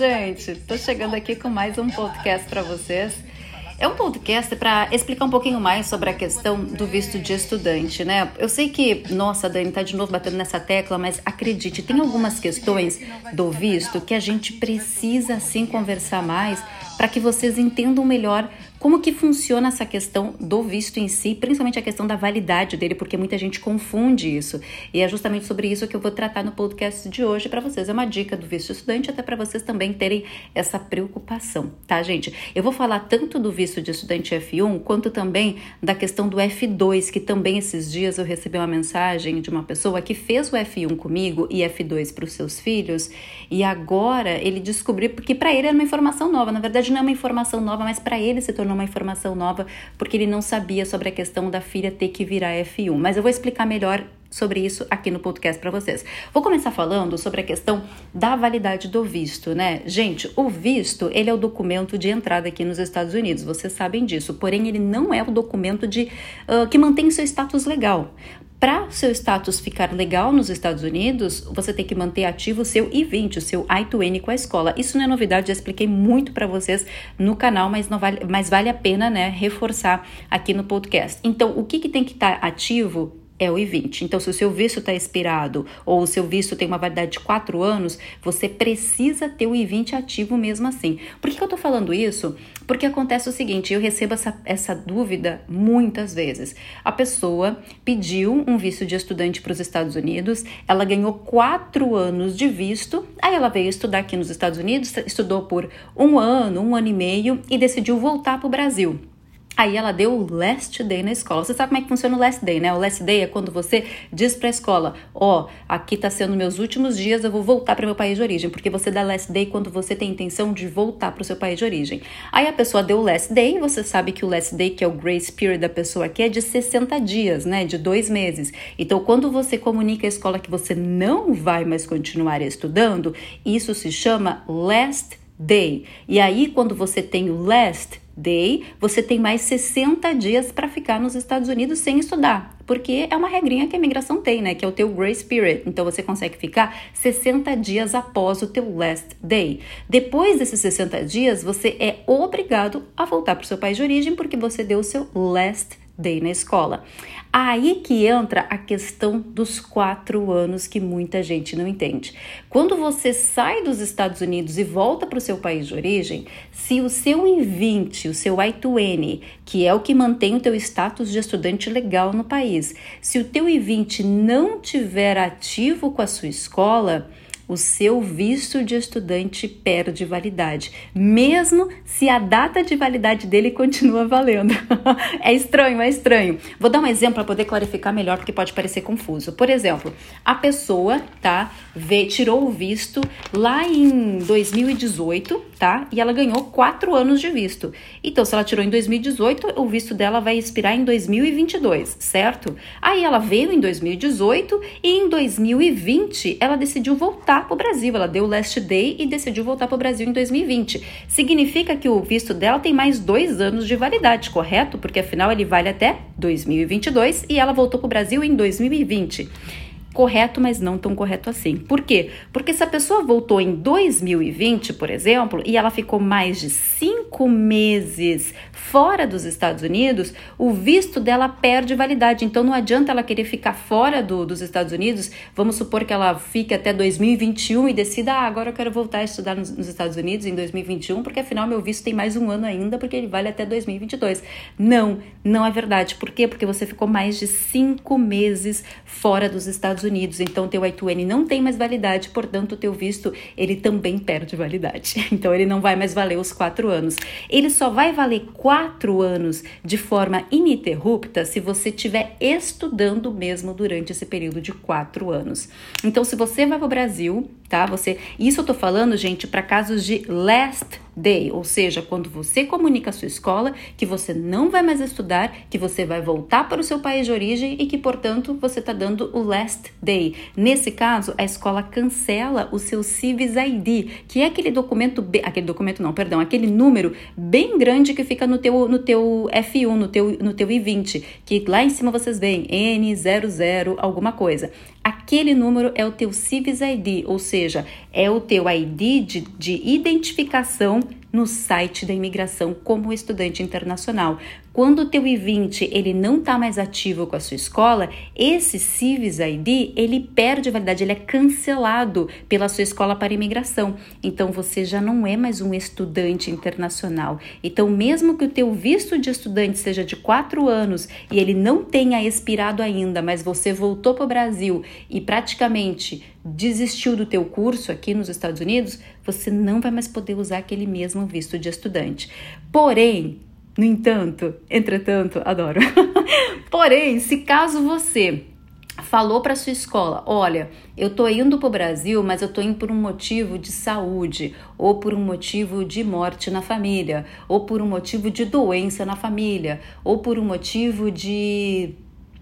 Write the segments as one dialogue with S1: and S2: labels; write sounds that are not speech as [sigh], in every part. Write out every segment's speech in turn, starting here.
S1: gente! Tô chegando aqui com mais um podcast para vocês. É um podcast para explicar um pouquinho mais sobre a questão do visto de estudante, né? Eu sei que, nossa, Dani, tá de novo batendo nessa tecla, mas acredite, tem algumas questões do visto que a gente precisa sim conversar mais para que vocês entendam melhor como que funciona essa questão do visto em si, principalmente a questão da validade dele, porque muita gente confunde isso. E é justamente sobre isso que eu vou tratar no podcast de hoje para vocês. É uma dica do visto estudante, até para vocês também terem essa preocupação, tá, gente? Eu vou falar tanto do visto de estudante F1, quanto também da questão do F2, que também esses dias eu recebi uma mensagem de uma pessoa que fez o F1 comigo e F2 para os seus filhos, e agora ele descobriu, porque para ele era uma informação nova, na verdade não é uma informação nova, mas para ele se tornou tornou uma informação nova porque ele não sabia sobre a questão da filha ter que virar F1. Mas eu vou explicar melhor sobre isso aqui no podcast para vocês. Vou começar falando sobre a questão da validade do visto, né? Gente, o visto, ele é o documento de entrada aqui nos Estados Unidos, vocês sabem disso. Porém, ele não é o documento de uh, que mantém seu status legal. Para o seu status ficar legal nos Estados Unidos, você tem que manter ativo o seu I-20, o seu I-20 com a escola. Isso não é novidade, já expliquei muito para vocês no canal, mas, não vale, mas vale a pena né, reforçar aqui no podcast. Então, o que, que tem que estar tá ativo é o I-20. Então, se o seu visto está expirado ou o seu visto tem uma validade de 4 anos, você precisa ter o I-20 ativo mesmo assim. Por que, que eu estou falando isso? Porque acontece o seguinte, eu recebo essa, essa dúvida muitas vezes. A pessoa pediu um visto de estudante para os Estados Unidos, ela ganhou 4 anos de visto, aí ela veio estudar aqui nos Estados Unidos, estudou por um ano, um ano e meio e decidiu voltar para o Brasil. Aí ela deu o last day na escola. Você sabe como é que funciona o last day, né? O last day é quando você diz para a escola: Ó, oh, aqui tá sendo meus últimos dias, eu vou voltar para meu país de origem. Porque você dá last day quando você tem intenção de voltar para o seu país de origem. Aí a pessoa deu o last day, você sabe que o last day, que é o grace period da pessoa aqui, é de 60 dias, né? De dois meses. Então, quando você comunica à escola que você não vai mais continuar estudando, isso se chama last day. E aí, quando você tem o last day, você tem mais 60 dias para ficar nos Estados Unidos sem estudar, porque é uma regrinha que a imigração tem, né, que é o teu grace period. Então você consegue ficar 60 dias após o teu last day. Depois desses 60 dias, você é obrigado a voltar para o seu país de origem porque você deu o seu last day na escola. Aí que entra a questão dos quatro anos que muita gente não entende. Quando você sai dos Estados Unidos e volta para o seu país de origem, se o seu I-20, o seu I-20, que é o que mantém o teu status de estudante legal no país, se o teu I-20 não tiver ativo com a sua escola, o seu visto de estudante perde validade, mesmo se a data de validade dele [laughs] continua valendo. [laughs] é estranho, é estranho. Vou dar um exemplo para poder clarificar melhor, porque pode parecer confuso. Por exemplo, a pessoa, tá, vê, tirou o visto lá em 2018, tá, e ela ganhou quatro anos de visto. Então, se ela tirou em 2018, o visto dela vai expirar em 2022, certo? Aí ela veio em 2018 e em 2020 ela decidiu voltar voltar para o Brasil. Ela deu o last day e decidiu voltar para o Brasil em 2020. Significa que o visto dela tem mais dois anos de validade, correto? Porque afinal ele vale até 2022 e ela voltou para o Brasil em 2020 correto, mas não tão correto assim. Por quê? Porque se a pessoa voltou em 2020, por exemplo, e ela ficou mais de cinco meses fora dos Estados Unidos, o visto dela perde validade. Então não adianta ela querer ficar fora do, dos Estados Unidos. Vamos supor que ela fique até 2021 e decida, ah, agora eu quero voltar a estudar nos, nos Estados Unidos em 2021, porque afinal meu visto tem mais um ano ainda, porque ele vale até 2022. Não, não é verdade. Por quê? Porque você ficou mais de cinco meses fora dos Estados Unidos. Então teu I-2N não tem mais validade, portanto teu visto ele também perde validade. [laughs] Então ele não vai mais valer os quatro anos. Ele só vai valer quatro anos de forma ininterrupta se você estiver estudando mesmo durante esse período de quatro anos. Então, se você vai para o Brasil, tá? Você, isso eu tô falando, gente, para casos de last day, ou seja, quando você comunica à sua escola que você não vai mais estudar, que você vai voltar para o seu país de origem e que, portanto, você está dando o last day. Nesse caso, a escola cancela o seu Civis ID, que é aquele documento, aquele documento não, perdão, aquele número bem grande que fica no teu, no teu F1, no teu, no teu I20, que lá em cima vocês veem N00 alguma coisa. aquele número é o teu Civis ID, ou seja, é o teu ID de, de identificação no site da imigração como estudante internacional. Quando o teu I-20 ele não está mais ativo com a sua escola, esse Civis ID ele perde validade, ele é cancelado pela sua escola para imigração. Então você já não é mais um estudante internacional. Então mesmo que o teu visto de estudante seja de quatro anos e ele não tenha expirado ainda, mas você voltou para o Brasil e praticamente desistiu do teu curso aqui nos Estados Unidos, você não vai mais poder usar aquele mesmo visto de estudante. Porém, no entanto, entretanto, adoro. [laughs] Porém, se caso você falou para sua escola, olha, eu tô indo para o Brasil, mas eu tô indo por um motivo de saúde, ou por um motivo de morte na família, ou por um motivo de doença na família, ou por um motivo de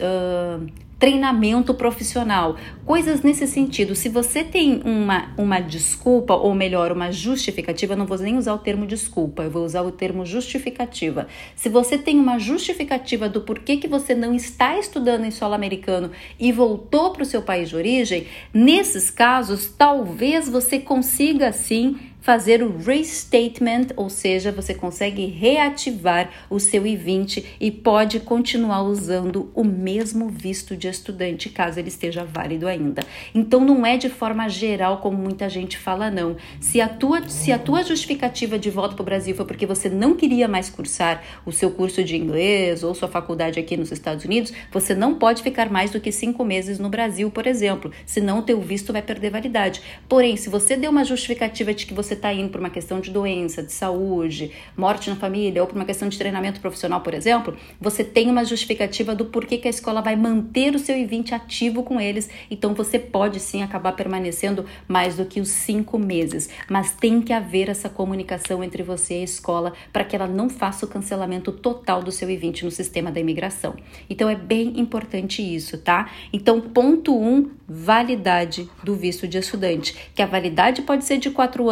S1: uh, treinamento profissional, coisas nesse sentido. Se você tem uma, uma desculpa, ou melhor, uma justificativa, eu não vou nem usar o termo desculpa, eu vou usar o termo justificativa. Se você tem uma justificativa do porquê que você não está estudando em solo americano e voltou para o seu país de origem, nesses casos, talvez você consiga sim fazer o restatement, ou seja, você consegue reativar o seu I-20 e pode continuar usando o mesmo visto de estudante, caso ele esteja válido ainda. Então não é de forma geral como muita gente fala não. Se a tua se a tua justificativa de volta para o Brasil foi porque você não queria mais cursar o seu curso de inglês ou sua faculdade aqui nos Estados Unidos, você não pode ficar mais do que cinco meses no Brasil, por exemplo, senão o teu visto vai perder validade. Porém, se você deu uma justificativa de que você você está indo por uma questão de doença, de saúde, morte na família ou por uma questão de treinamento profissional, por exemplo, você tem uma justificativa do porquê que a escola vai manter o seu I-20 ativo com eles. Então você pode sim acabar permanecendo mais do que os cinco meses, mas tem que haver essa comunicação entre você e a escola para que ela não faça o cancelamento total do seu I-20 no sistema da imigração. Então é bem importante isso, tá? Então, ponto 1, um, validade do visto de estudante, que a validade pode ser de quatro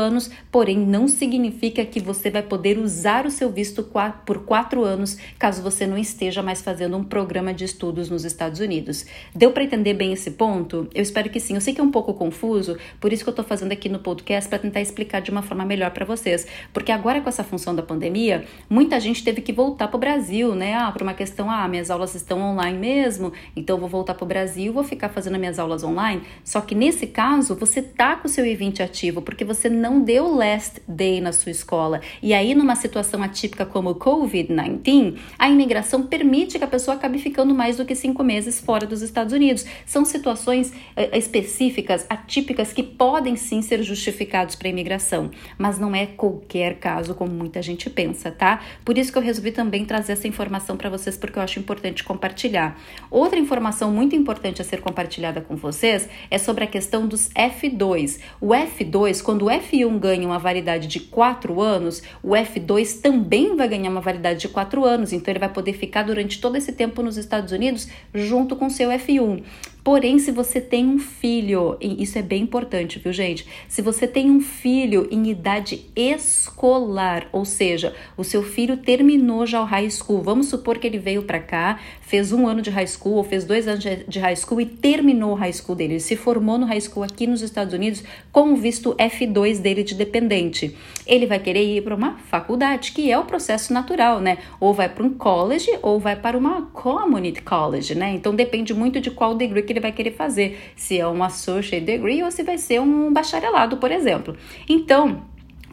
S1: porém não significa que você vai poder usar o seu visto por quatro anos caso você não esteja mais fazendo um programa de estudos nos Estados Unidos. Deu para entender bem esse ponto? Eu espero que sim. Eu sei que é um pouco confuso, por isso que eu estou fazendo aqui no podcast para tentar explicar de uma forma melhor para vocês. Porque agora com essa função da pandemia, muita gente teve que voltar para o Brasil, né? Ah, por uma questão, ah, minhas aulas estão online mesmo, então eu vou voltar para o Brasil, vou ficar fazendo minhas aulas online. Só que nesse caso, você tá com o seu I-20 ativo, porque você não deu o last day na sua escola. E aí, numa situação atípica como o COVID-19, a imigração permite que a pessoa acabe ficando mais do que cinco meses fora dos Estados Unidos. São situações eh, específicas, atípicas, que podem sim ser justificados para a imigração, mas não é qualquer caso como muita gente pensa, tá? Por isso que eu resolvi também trazer essa informação para vocês, porque eu acho importante compartilhar. Outra informação muito importante a ser compartilhada com vocês é sobre a questão dos F2. O F2, quando o F1 ganha uma validade de 4 anos, o F2 também vai ganhar uma validade de 4 anos, então ele vai poder ficar durante todo esse tempo nos Estados Unidos junto com seu F1. Porém, se você tem um filho, isso é bem importante, viu, gente? Se você tem um filho em idade escolar, ou seja, o seu filho terminou já o high school, vamos supor que ele veio para cá, fez um ano de high school ou fez dois anos de high school e terminou o high school dele, ele se formou no high school aqui nos Estados Unidos com o visto F2 dele de dependente. Ele vai querer ir para uma faculdade, que é o processo natural, né? Ou vai para um college ou vai para uma community college, né? Então depende muito de qual degree que ele vai querer fazer, se é um associate degree ou se vai ser um bacharelado, por exemplo. Então,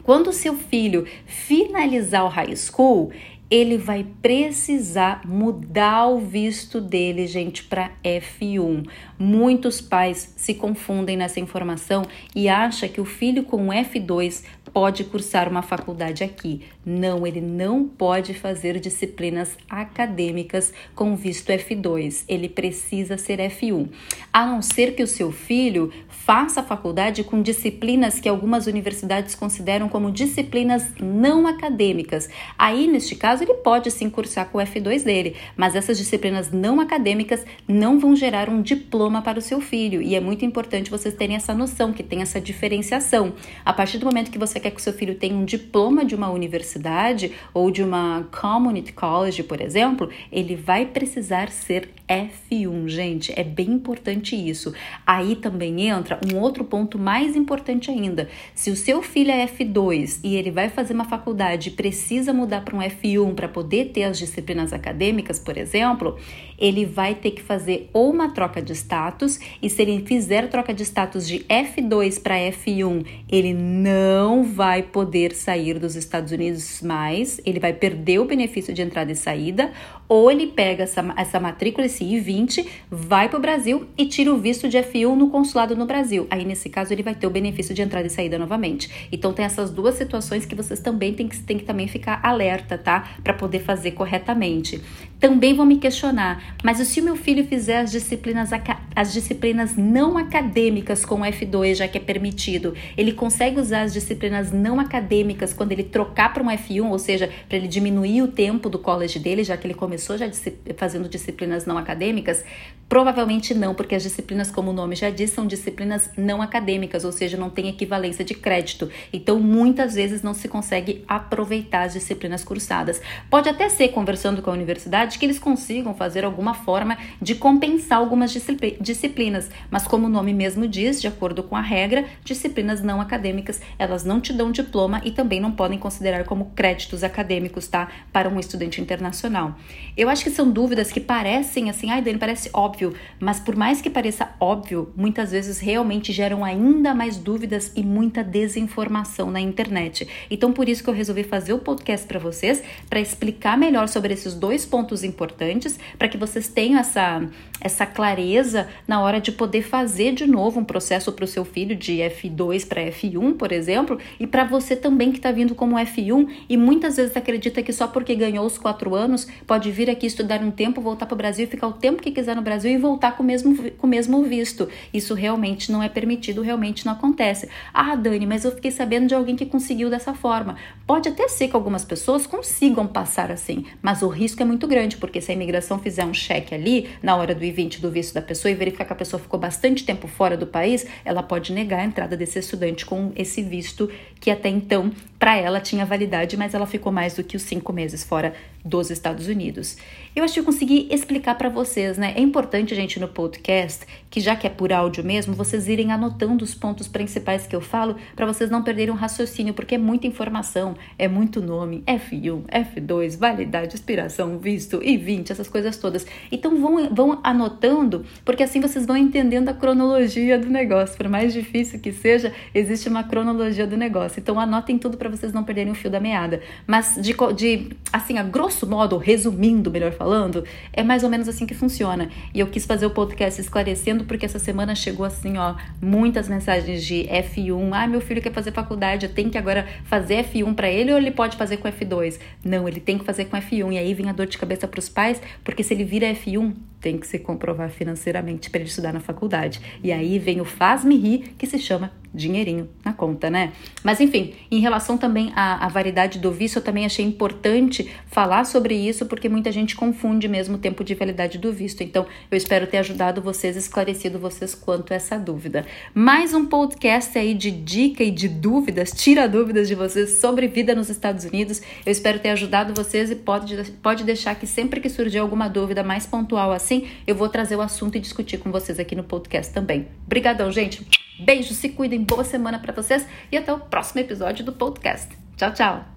S1: quando seu filho finalizar o high school, ele vai precisar mudar o visto dele, gente, para F1. Muitos pais se confundem nessa informação e acham que o filho com F2 pode cursar uma faculdade aqui. Não, ele não pode fazer disciplinas acadêmicas com visto F2. Ele precisa ser F1. A não ser que o seu filho faça a faculdade com disciplinas que algumas universidades consideram como disciplinas não acadêmicas. Aí, neste caso, ele pode sim cursar com o F2 dele, mas essas disciplinas não acadêmicas não vão gerar um diploma para o seu filho. E é muito importante vocês terem essa noção, que tem essa diferenciação. A partir do momento que você quer que o seu filho tenha um diploma de uma universidade, universidade ou de uma community college, por exemplo, ele vai precisar ser F1, gente. É bem importante isso. Aí também entra um outro ponto mais importante ainda. Se o seu filho é F2 e ele vai fazer uma faculdade e precisa mudar para um F1 para poder ter as disciplinas acadêmicas, por exemplo, ele vai ter que fazer ou uma troca de status, e se ele fizer troca de status de F2 para F1, ele não vai poder sair dos Estados Unidos mais, ele vai perder o benefício de entrada e saída, ou ele pega essa, essa matrícula, esse I-20, vai para o Brasil e tira o visto de F1 no consulado no Brasil. Aí, nesse caso, ele vai ter o benefício de entrada e saída novamente. Então, tem essas duas situações que vocês também têm que, têm que também ficar alerta, tá? Para poder fazer corretamente. Também vão me questionar, mas se o meu filho fizer as disciplinas, as disciplinas não acadêmicas com F2, já que é permitido, ele consegue usar as disciplinas não acadêmicas quando ele trocar para um F1, ou seja, para ele diminuir o tempo do college dele, já que ele começou já fazendo disciplinas não acadêmicas? Provavelmente não, porque as disciplinas, como o nome já diz, são disciplinas não acadêmicas, ou seja, não tem equivalência de crédito. Então, muitas vezes não se consegue aproveitar as disciplinas cursadas. Pode até ser, conversando com a universidade, que eles consigam fazer alguma forma de compensar algumas disciplinas, mas como o nome mesmo diz, de acordo com a regra, disciplinas não acadêmicas, elas não te dão diploma e também não podem considerar como créditos acadêmicos, tá? Para um estudante internacional. Eu acho que são dúvidas que parecem assim, ai, Dani, parece óbvio, mas por mais que pareça óbvio, muitas vezes realmente geram ainda mais dúvidas e muita desinformação na internet. Então, por isso que eu resolvi fazer o podcast para vocês, para explicar melhor sobre esses dois pontos importantes, para que vocês tenham essa, essa clareza na hora de poder fazer de novo um processo para o seu filho de F2 para F1, por exemplo, e para você também que está vindo como F1 e muitas vezes acredita que só porque ganhou os quatro anos pode vir aqui estudar um tempo, voltar para o Brasil ficar o tempo que quiser no Brasil e voltar com o mesmo, com o mesmo visto. Isso realmente não é permitido, realmente não acontece. Ah, Dani, mas eu fiquei sabendo de alguém que conseguiu dessa forma. Pode até ser que algumas pessoas consigam passar assim, mas o risco é muito grande, porque se a imigração fizer um cheque ali na hora do I-20 do visto da pessoa e verificar que a pessoa ficou bastante tempo fora do país, ela pode negar a entrada desse estudante com esse visto que até então para ela tinha validade, mas ela ficou mais do que os cinco meses fora dos Estados Unidos. Eu acho que eu consegui explicar para vocês, né? É importante, gente, no podcast, que já que é por áudio mesmo, vocês irem anotando os pontos principais que eu falo para vocês não perderem um raciocínio, porque é muita informação, é muito nome, F1, F2, validade, expiração, visto, I-20, essas coisas todas. Então vão, vão anotando, porque assim vocês vão entendendo a cronologia do negócio. Por mais difícil que seja, existe uma cronologia do negócio. Então anotem tudo para vocês não perderem o fio da meada. Mas de, de assim, a grosso modo, resumindo, melhor falando, é mais ou menos assim que funciona. E eu quis fazer o podcast esclarecendo porque essa semana chegou assim, ó, muitas mensagens de F1. Ah, meu filho quer fazer faculdade, tenho que agora fazer F1 para ele ou ele pode fazer com F2? Não, ele tem que fazer com F1. E aí vem a dor de cabeça para os pais, porque se ele vira F1, tem que se comprovar financeiramente para ele estudar na faculdade. E aí vem o faz-me rir, que se chama dinheirinho na conta, né? Mas enfim, em relação também à, à validade do visto, eu também achei importante falar sobre isso, porque muita gente confunde mesmo o tempo de validade do visto. Então, eu espero ter ajudado vocês, esclarecido vocês quanto a essa dúvida. Mais um podcast aí de dica e de dúvidas, tira dúvidas de vocês sobre vida nos Estados Unidos. Eu espero ter ajudado vocês e pode, pode deixar que sempre que surgir alguma dúvida mais pontual assim, eu vou trazer o assunto e discutir com vocês aqui no podcast também. Obrigadão, gente! Beijo, se cuidem, boa semana para vocês e até o próximo episódio do podcast. Tchau, tchau!